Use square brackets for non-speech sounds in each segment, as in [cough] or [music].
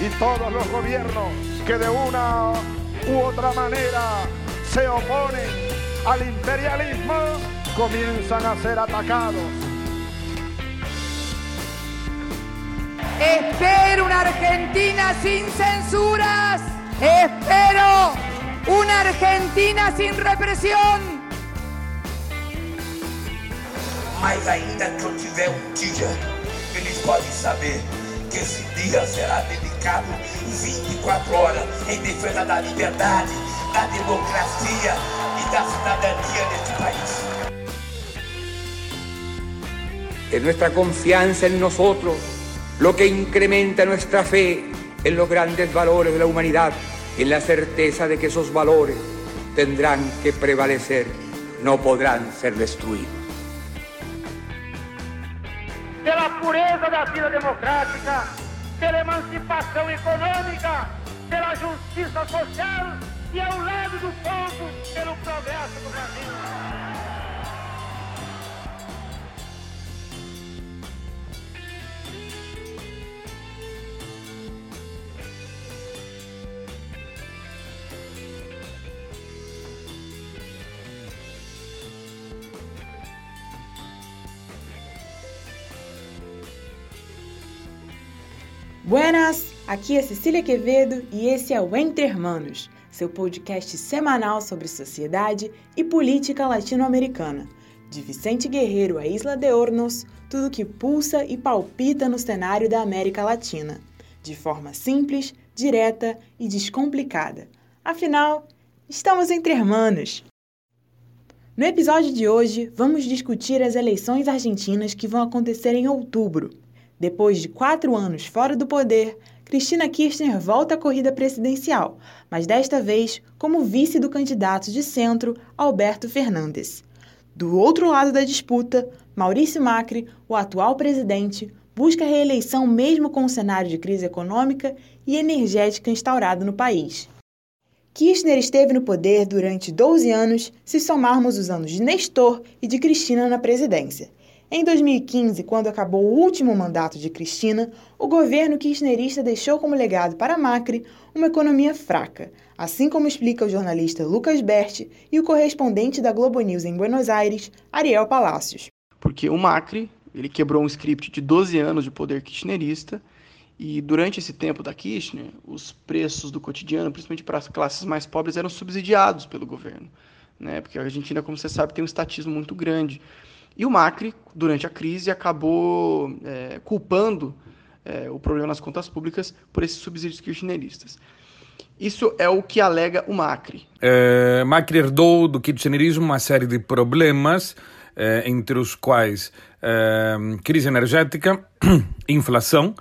y todos los gobiernos que de una u otra manera se oponen al imperialismo comienzan a ser atacados. Espero una Argentina sin censuras. Espero una Argentina sin represión. Mas ainda que eu tiver um dia, eles podem saber que esse dia será dedicado 24 horas em defesa da liberdade, da democracia e da cidadania deste país. Es nuestra confianza en nosotros lo que incrementa nuestra fe en los grandes valores de la humanidad y en la certeza de que esos valores tendrán que prevalecer, no podrán ser destruidos. pela pureza da vida democrática, pela emancipação econômica, pela justiça social e ao lado do povo, pelo progresso do Brasil. Buenas, aqui é Cecília Quevedo e esse é o Entre Hermanos, seu podcast semanal sobre sociedade e política latino-americana. De Vicente Guerreiro a Isla de Hornos, tudo que pulsa e palpita no cenário da América Latina, de forma simples, direta e descomplicada. Afinal, estamos entre hermanos. No episódio de hoje, vamos discutir as eleições argentinas que vão acontecer em outubro. Depois de quatro anos fora do poder, Cristina Kirchner volta à corrida presidencial, mas desta vez como vice do candidato de centro, Alberto Fernandes. Do outro lado da disputa, Maurício Macri, o atual presidente, busca reeleição mesmo com o cenário de crise econômica e energética instaurado no país. Kirchner esteve no poder durante 12 anos, se somarmos os anos de Nestor e de Cristina na presidência. Em 2015, quando acabou o último mandato de Cristina, o governo kirchnerista deixou como legado para Macri uma economia fraca, assim como explica o jornalista Lucas Berti e o correspondente da Globo News em Buenos Aires, Ariel Palacios. Porque o Macri, ele quebrou um script de 12 anos de poder kirchnerista e durante esse tempo da Kirchner, os preços do cotidiano, principalmente para as classes mais pobres, eram subsidiados pelo governo, né? Porque a Argentina, como você sabe, tem um estatismo muito grande. E o Macri, durante a crise, acabou é, culpando é, o problema nas contas públicas por esses subsídios kirchneristas. Isso é o que alega o Macri. É, Macri herdou do kirchnerismo uma série de problemas, entre os quais crise energética, [clears throat] inflação,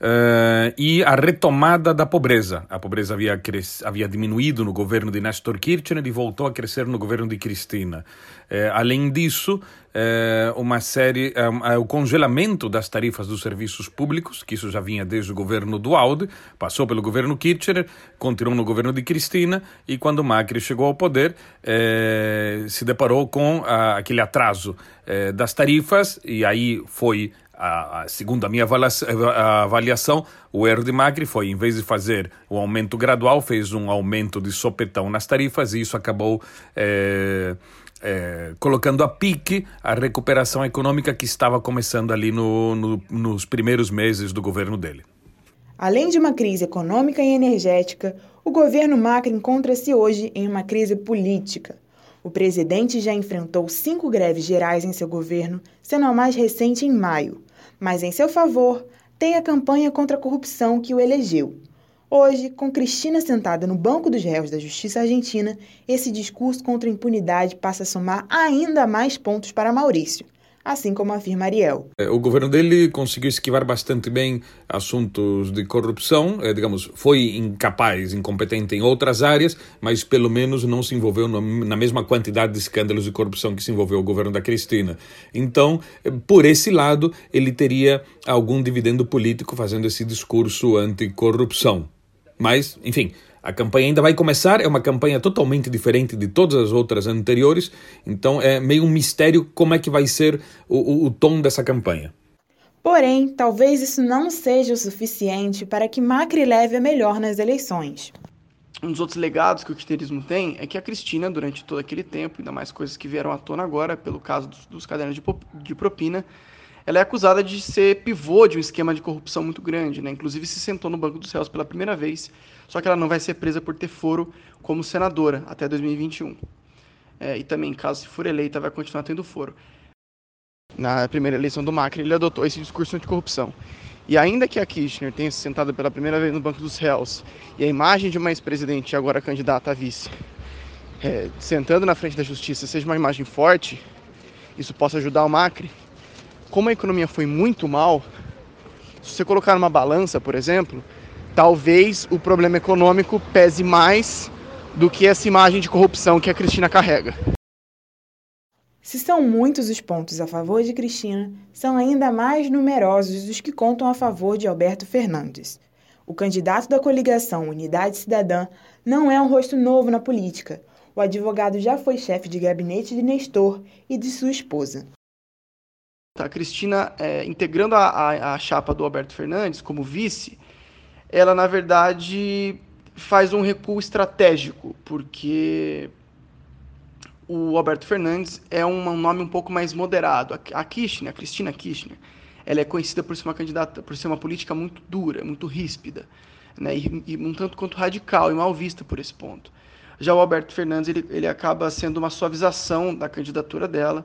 Uh, e a retomada da pobreza. A pobreza havia, havia diminuído no governo de Nestor Kirchner e voltou a crescer no governo de Cristina. Uh, além disso, uh, uma série, o congelamento das tarifas dos serviços públicos, que isso já vinha desde o governo do Alde, passou pelo governo Kirchner, continuou no governo de Cristina e quando Macri chegou ao poder, se deparou com aquele atraso das tarifas e aí foi a, a, segundo a minha avaliação, o erro de Macri foi, em vez de fazer um aumento gradual, fez um aumento de sopetão nas tarifas e isso acabou é, é, colocando a pique a recuperação econômica que estava começando ali no, no, nos primeiros meses do governo dele. Além de uma crise econômica e energética, o governo Macri encontra-se hoje em uma crise política. O presidente já enfrentou cinco greves gerais em seu governo, sendo a mais recente em maio mas em seu favor tem a campanha contra a corrupção que o elegeu. Hoje, com Cristina sentada no banco dos réus da Justiça Argentina, esse discurso contra a impunidade passa a somar ainda mais pontos para Maurício assim como afirma Ariel. É, o governo dele conseguiu esquivar bastante bem assuntos de corrupção, é, digamos, foi incapaz, incompetente em outras áreas, mas pelo menos não se envolveu na mesma quantidade de escândalos de corrupção que se envolveu o governo da Cristina. Então, é, por esse lado, ele teria algum dividendo político fazendo esse discurso anticorrupção. Mas, enfim, a campanha ainda vai começar, é uma campanha totalmente diferente de todas as outras anteriores, então é meio um mistério como é que vai ser o, o, o tom dessa campanha. Porém, talvez isso não seja o suficiente para que Macri leve a melhor nas eleições. Um dos outros legados que o kirchnerismo tem é que a Cristina, durante todo aquele tempo, ainda mais coisas que vieram à tona agora, pelo caso dos, dos cadernos de, de propina, ela é acusada de ser pivô de um esquema de corrupção muito grande, né? Inclusive se sentou no banco dos réus pela primeira vez, só que ela não vai ser presa por ter foro como senadora até 2021. É, e também, caso se for eleita, vai continuar tendo foro. Na primeira eleição do Macri, ele adotou esse discurso anticorrupção. E ainda que a Kirchner tenha se sentado pela primeira vez no banco dos réus e a imagem de uma ex-presidente agora candidata a vice é, sentando na frente da justiça seja uma imagem forte, isso possa ajudar o Macri, como a economia foi muito mal, se você colocar numa balança, por exemplo, talvez o problema econômico pese mais do que essa imagem de corrupção que a Cristina carrega. Se são muitos os pontos a favor de Cristina, são ainda mais numerosos os que contam a favor de Alberto Fernandes. O candidato da coligação Unidade Cidadã não é um rosto novo na política. O advogado já foi chefe de gabinete de Nestor e de sua esposa. A Cristina, é, integrando a, a, a, chapa do Alberto Fernandes como vice, ela, na verdade, faz um recuo estratégico, porque o Alberto Fernandes é um nome um pouco mais moderado. A, a Kirchner, a Cristina Kirchner, ela é conhecida por ser uma candidata, por ser uma política muito dura, muito ríspida, né, e, e um tanto quanto radical e mal vista por esse ponto. Já o Alberto Fernandes, ele, ele acaba sendo uma suavização da candidatura dela,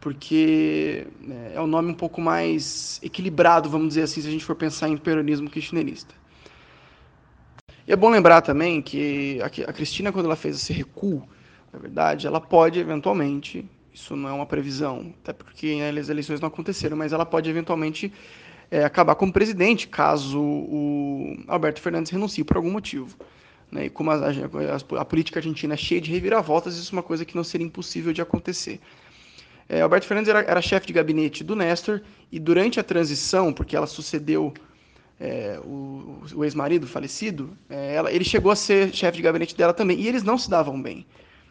porque né, é um nome um pouco mais equilibrado, vamos dizer assim, se a gente for pensar em peronismo kirchnerista. E é bom lembrar também que a Cristina, quando ela fez esse recuo, na verdade, ela pode eventualmente, isso não é uma previsão, até porque as eleições não aconteceram, mas ela pode eventualmente é, acabar como presidente caso o Alberto Fernandes renuncie por algum motivo. Né? E como a, a, a política argentina é cheia de reviravoltas, isso é uma coisa que não seria impossível de acontecer. É, Alberto Fernandes era, era chefe de gabinete do Nestor e durante a transição, porque ela sucedeu é, o, o ex-marido falecido, é, ela, ele chegou a ser chefe de gabinete dela também. E eles não se davam bem.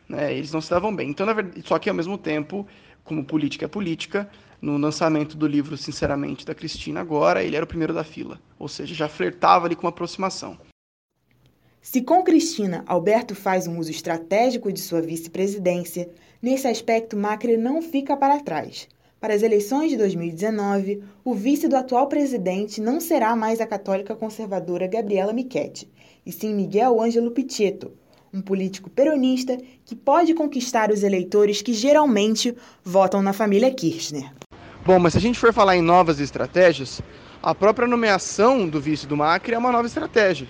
Né? Eles não se davam bem. Então, na verdade, só que ao mesmo tempo, como política é política, no lançamento do livro Sinceramente da Cristina agora, ele era o primeiro da fila. Ou seja, já flertava ali com aproximação. Se com Cristina, Alberto faz um uso estratégico de sua vice-presidência, nesse aspecto Macri não fica para trás. Para as eleições de 2019, o vice do atual presidente não será mais a católica conservadora Gabriela Michetti, e sim Miguel Ângelo Pichetto, um político peronista que pode conquistar os eleitores que geralmente votam na família Kirchner. Bom, mas se a gente for falar em novas estratégias, a própria nomeação do vice do Macri é uma nova estratégia.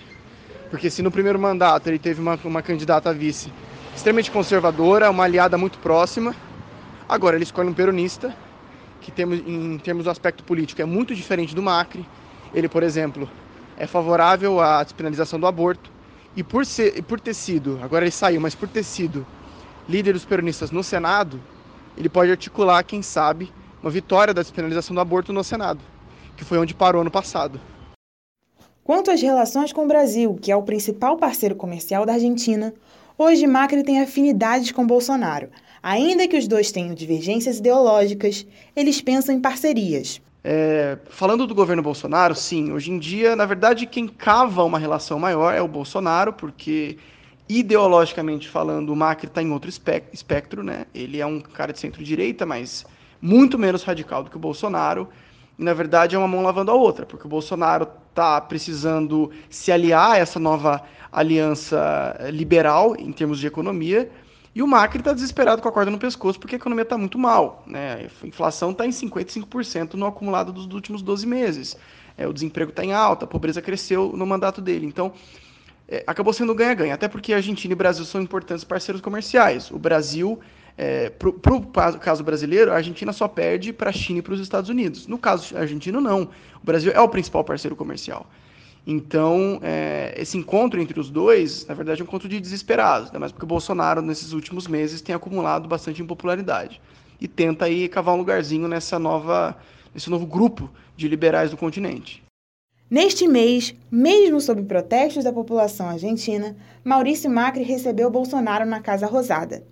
Porque se no primeiro mandato ele teve uma, uma candidata a vice extremamente conservadora, uma aliada muito próxima, agora ele escolhe um peronista, que temos, em termos do aspecto político é muito diferente do Macri. Ele, por exemplo, é favorável à despenalização do aborto. E por, ser, por ter sido, agora ele saiu, mas por ter sido líder dos peronistas no Senado, ele pode articular, quem sabe, uma vitória da despenalização do aborto no Senado, que foi onde parou no passado. Quanto às relações com o Brasil, que é o principal parceiro comercial da Argentina, hoje Macri tem afinidades com Bolsonaro. Ainda que os dois tenham divergências ideológicas, eles pensam em parcerias. É, falando do governo Bolsonaro, sim, hoje em dia, na verdade, quem cava uma relação maior é o Bolsonaro, porque ideologicamente falando, o Macri está em outro espectro, né? Ele é um cara de centro-direita, mas muito menos radical do que o Bolsonaro. Na verdade, é uma mão lavando a outra, porque o Bolsonaro está precisando se aliar a essa nova aliança liberal em termos de economia, e o Macri está desesperado com a corda no pescoço porque a economia está muito mal. Né? A inflação está em 55% no acumulado dos últimos 12 meses. É, o desemprego está em alta, a pobreza cresceu no mandato dele. Então, é, acabou sendo ganha-ganha, até porque Argentina e Brasil são importantes parceiros comerciais. O Brasil é, para o caso brasileiro, a Argentina só perde para a China e para os Estados Unidos. No caso argentino, não. O Brasil é o principal parceiro comercial. Então, é, esse encontro entre os dois, na verdade, é um encontro de desesperados, ainda mais porque o Bolsonaro, nesses últimos meses, tem acumulado bastante impopularidade e tenta aí cavar um lugarzinho nessa nova, nesse novo grupo de liberais do continente. Neste mês, mesmo sob protestos da população argentina, Maurício Macri recebeu Bolsonaro na Casa Rosada.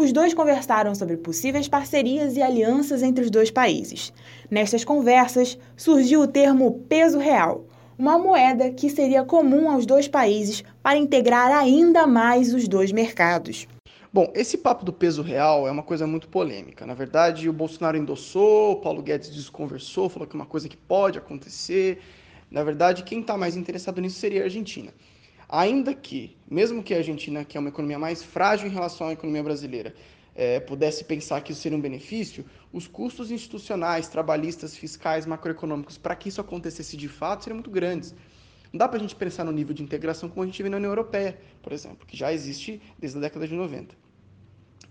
Os dois conversaram sobre possíveis parcerias e alianças entre os dois países. Nestas conversas, surgiu o termo peso real, uma moeda que seria comum aos dois países para integrar ainda mais os dois mercados. Bom, esse papo do peso real é uma coisa muito polêmica. Na verdade, o Bolsonaro endossou, o Paulo Guedes desconversou, falou que é uma coisa que pode acontecer. Na verdade, quem está mais interessado nisso seria a Argentina. Ainda que, mesmo que a Argentina, que é uma economia mais frágil em relação à economia brasileira, é, pudesse pensar que isso seria um benefício, os custos institucionais, trabalhistas, fiscais, macroeconômicos, para que isso acontecesse de fato, seriam muito grandes. Não dá para a gente pensar no nível de integração como a gente vê na União Europeia, por exemplo, que já existe desde a década de 90.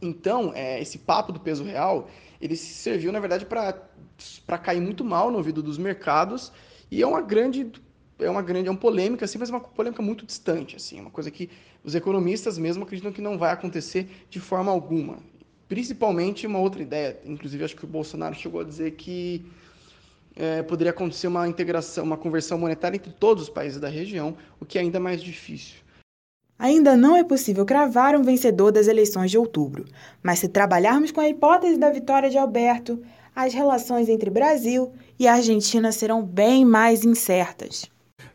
Então, é, esse papo do peso real, ele serviu, na verdade, para cair muito mal no ouvido dos mercados e é uma grande é uma grande é uma polêmica assim, mas é uma polêmica muito distante assim, uma coisa que os economistas mesmo acreditam que não vai acontecer de forma alguma. Principalmente uma outra ideia, inclusive acho que o Bolsonaro chegou a dizer que é, poderia acontecer uma integração, uma conversão monetária entre todos os países da região, o que é ainda mais difícil. Ainda não é possível cravar um vencedor das eleições de outubro, mas se trabalharmos com a hipótese da vitória de Alberto, as relações entre Brasil e Argentina serão bem mais incertas.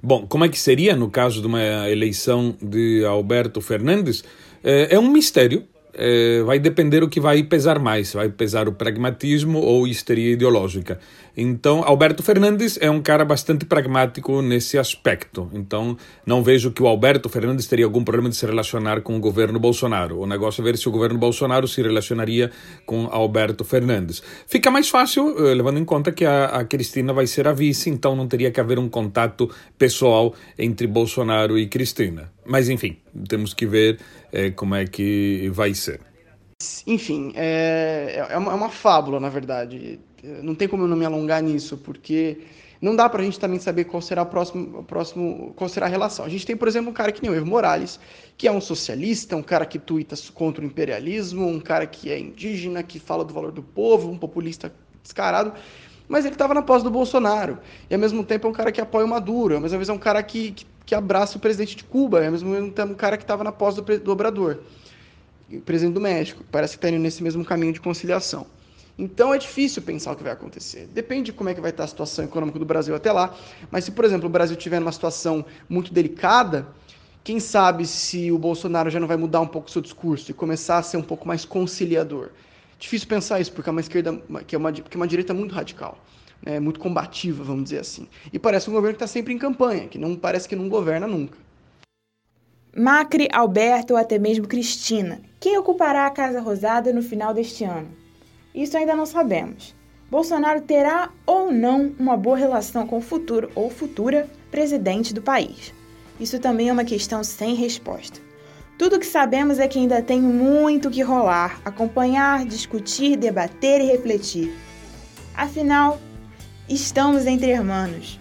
Bom, como é que seria no caso de uma eleição de Alberto Fernandes? É, é um mistério é, vai depender o que vai pesar mais, vai pesar o pragmatismo ou histeria ideológica. Então, Alberto Fernandes é um cara bastante pragmático nesse aspecto. Então, não vejo que o Alberto Fernandes teria algum problema de se relacionar com o governo Bolsonaro. O negócio é ver se o governo Bolsonaro se relacionaria com Alberto Fernandes. Fica mais fácil, eh, levando em conta que a, a Cristina vai ser a vice, então não teria que haver um contato pessoal entre Bolsonaro e Cristina. Mas, enfim, temos que ver é, como é que vai ser. Enfim, é, é, uma, é uma fábula, na verdade. Não tem como eu não me alongar nisso, porque não dá para a gente também saber qual será, a próximo, próximo, qual será a relação. A gente tem, por exemplo, um cara que nem o Evo Morales, que é um socialista, um cara que tuita contra o imperialismo, um cara que é indígena, que fala do valor do povo, um populista descarado, mas ele estava na pós do Bolsonaro. E ao mesmo tempo é um cara que apoia o Maduro, ao mesmo tempo é um cara que, que que abraça o presidente de Cuba, é mesmo um cara que estava na pós do, do Obrador, o presidente do México, parece que está indo nesse mesmo caminho de conciliação. Então é difícil pensar o que vai acontecer. Depende de como é que vai estar a situação econômica do Brasil até lá. Mas se, por exemplo, o Brasil tiver numa situação muito delicada, quem sabe se o Bolsonaro já não vai mudar um pouco o seu discurso e começar a ser um pouco mais conciliador. Difícil pensar isso, porque é uma esquerda, que é uma, que é uma direita muito radical né, muito combativa, vamos dizer assim. E parece um governo que está sempre em campanha, que não parece que não governa nunca. Macri, Alberto ou até mesmo Cristina. Quem ocupará a Casa Rosada no final deste ano? Isso ainda não sabemos. Bolsonaro terá ou não uma boa relação com o futuro ou futura presidente do país? Isso também é uma questão sem resposta. Tudo o que sabemos é que ainda tem muito que rolar, acompanhar, discutir, debater e refletir. Afinal, Estamos entre irmãos.